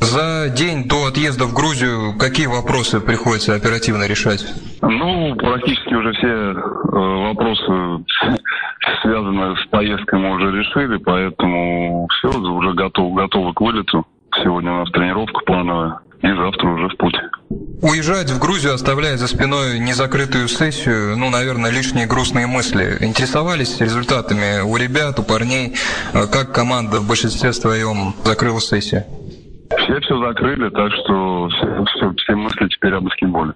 За день до отъезда в Грузию какие вопросы приходится оперативно решать? Ну, практически уже все э, вопросы, связанные с поездкой, мы уже решили, поэтому все, уже готов, готовы к вылету. Сегодня у нас тренировка плановая, и завтра уже в путь. Уезжать в Грузию, оставляя за спиной незакрытую сессию, ну, наверное, лишние грустные мысли. Интересовались результатами у ребят, у парней, э, как команда в большинстве своем закрыла сессию? Все все закрыли, так что все, все, все мысли теперь о баскетболе.